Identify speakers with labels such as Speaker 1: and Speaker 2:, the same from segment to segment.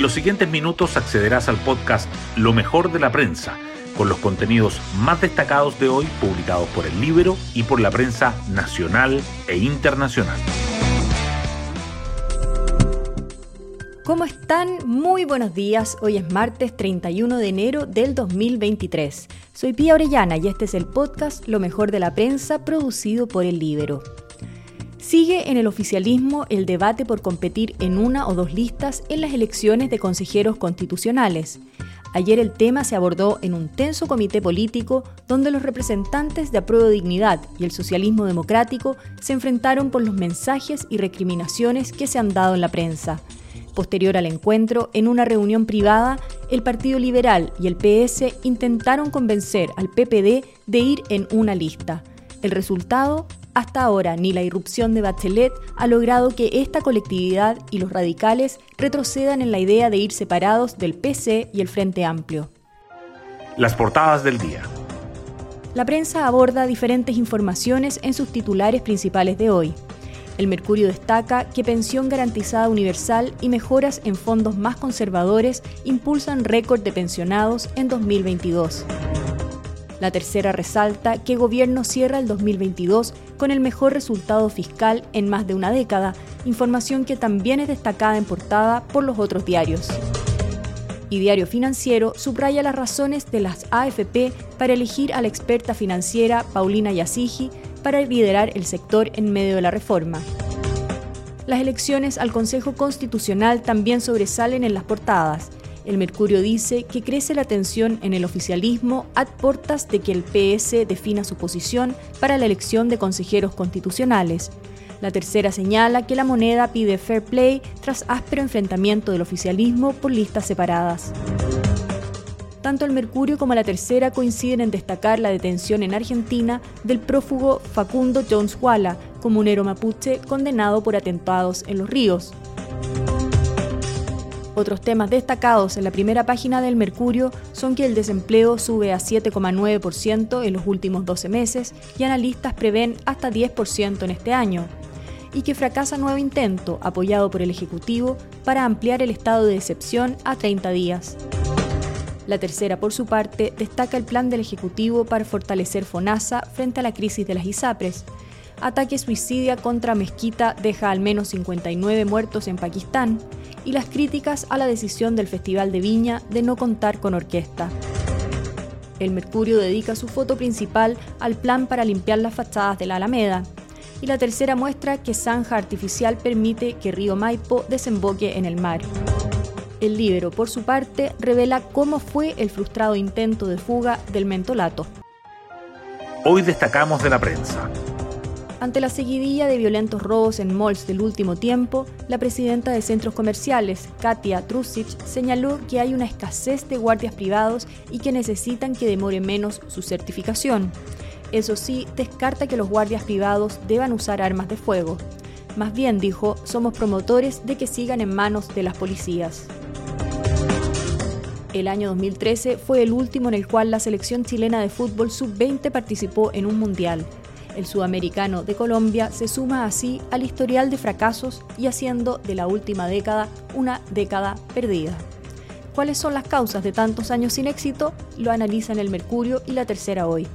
Speaker 1: En los siguientes minutos accederás al podcast Lo mejor de la prensa, con los contenidos más destacados de hoy publicados por el libro y por la prensa nacional e internacional.
Speaker 2: ¿Cómo están? Muy buenos días. Hoy es martes 31 de enero del 2023. Soy Pía Orellana y este es el podcast Lo mejor de la prensa producido por el Libero. Sigue en el oficialismo el debate por competir en una o dos listas en las elecciones de consejeros constitucionales. Ayer el tema se abordó en un tenso comité político donde los representantes de Apruebo Dignidad y el socialismo democrático se enfrentaron por los mensajes y recriminaciones que se han dado en la prensa. Posterior al encuentro, en una reunión privada, el Partido Liberal y el PS intentaron convencer al PPD de ir en una lista. El resultado, hasta ahora, ni la irrupción de Bachelet ha logrado que esta colectividad y los radicales retrocedan en la idea de ir separados del PC y el Frente Amplio.
Speaker 1: Las portadas del día.
Speaker 2: La prensa aborda diferentes informaciones en sus titulares principales de hoy. El Mercurio destaca que pensión garantizada universal y mejoras en fondos más conservadores impulsan récord de pensionados en 2022. La tercera resalta que gobierno cierra el 2022 con el mejor resultado fiscal en más de una década, información que también es destacada en portada por los otros diarios. Y Diario Financiero subraya las razones de las AFP para elegir a la experta financiera Paulina Yasigi para liderar el sector en medio de la reforma. Las elecciones al Consejo Constitucional también sobresalen en las portadas. El Mercurio dice que crece la tensión en el oficialismo a portas de que el PS defina su posición para la elección de consejeros constitucionales. La tercera señala que la moneda pide fair play tras áspero enfrentamiento del oficialismo por listas separadas. Tanto el Mercurio como la tercera coinciden en destacar la detención en Argentina del prófugo Facundo Jones Walla, comunero mapuche condenado por atentados en los ríos. Otros temas destacados en la primera página del Mercurio son que el desempleo sube a 7,9% en los últimos 12 meses y analistas prevén hasta 10% en este año, y que fracasa nuevo intento apoyado por el Ejecutivo para ampliar el estado de excepción a 30 días. La tercera, por su parte, destaca el plan del Ejecutivo para fortalecer FONASA frente a la crisis de las ISAPRES. Ataque suicidia contra Mezquita deja al menos 59 muertos en Pakistán y las críticas a la decisión del Festival de Viña de no contar con orquesta. El Mercurio dedica su foto principal al plan para limpiar las fachadas de la Alameda, y la tercera muestra que zanja artificial permite que Río Maipo desemboque en el mar. El Libero, por su parte, revela cómo fue el frustrado intento de fuga del mentolato.
Speaker 1: Hoy destacamos de la prensa.
Speaker 2: Ante la seguidilla de violentos robos en malls del último tiempo, la presidenta de centros comerciales, Katia Trusic, señaló que hay una escasez de guardias privados y que necesitan que demore menos su certificación. Eso sí, descarta que los guardias privados deban usar armas de fuego. Más bien, dijo, somos promotores de que sigan en manos de las policías. El año 2013 fue el último en el cual la selección chilena de fútbol sub-20 participó en un mundial. El sudamericano de Colombia se suma así al historial de fracasos y haciendo de la última década una década perdida. ¿Cuáles son las causas de tantos años sin éxito? Lo analizan el Mercurio y la Tercera hoy.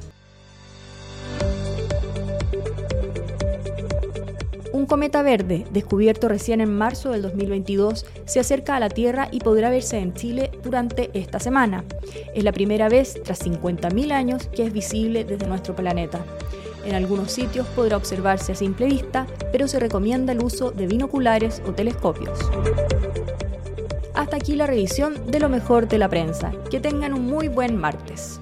Speaker 2: Un cometa verde, descubierto recién en marzo del 2022, se acerca a la Tierra y podrá verse en Chile durante esta semana. Es la primera vez tras 50.000 años que es visible desde nuestro planeta. En algunos sitios podrá observarse a simple vista, pero se recomienda el uso de binoculares o telescopios. Hasta aquí la revisión de lo mejor de la prensa. Que tengan un muy buen martes.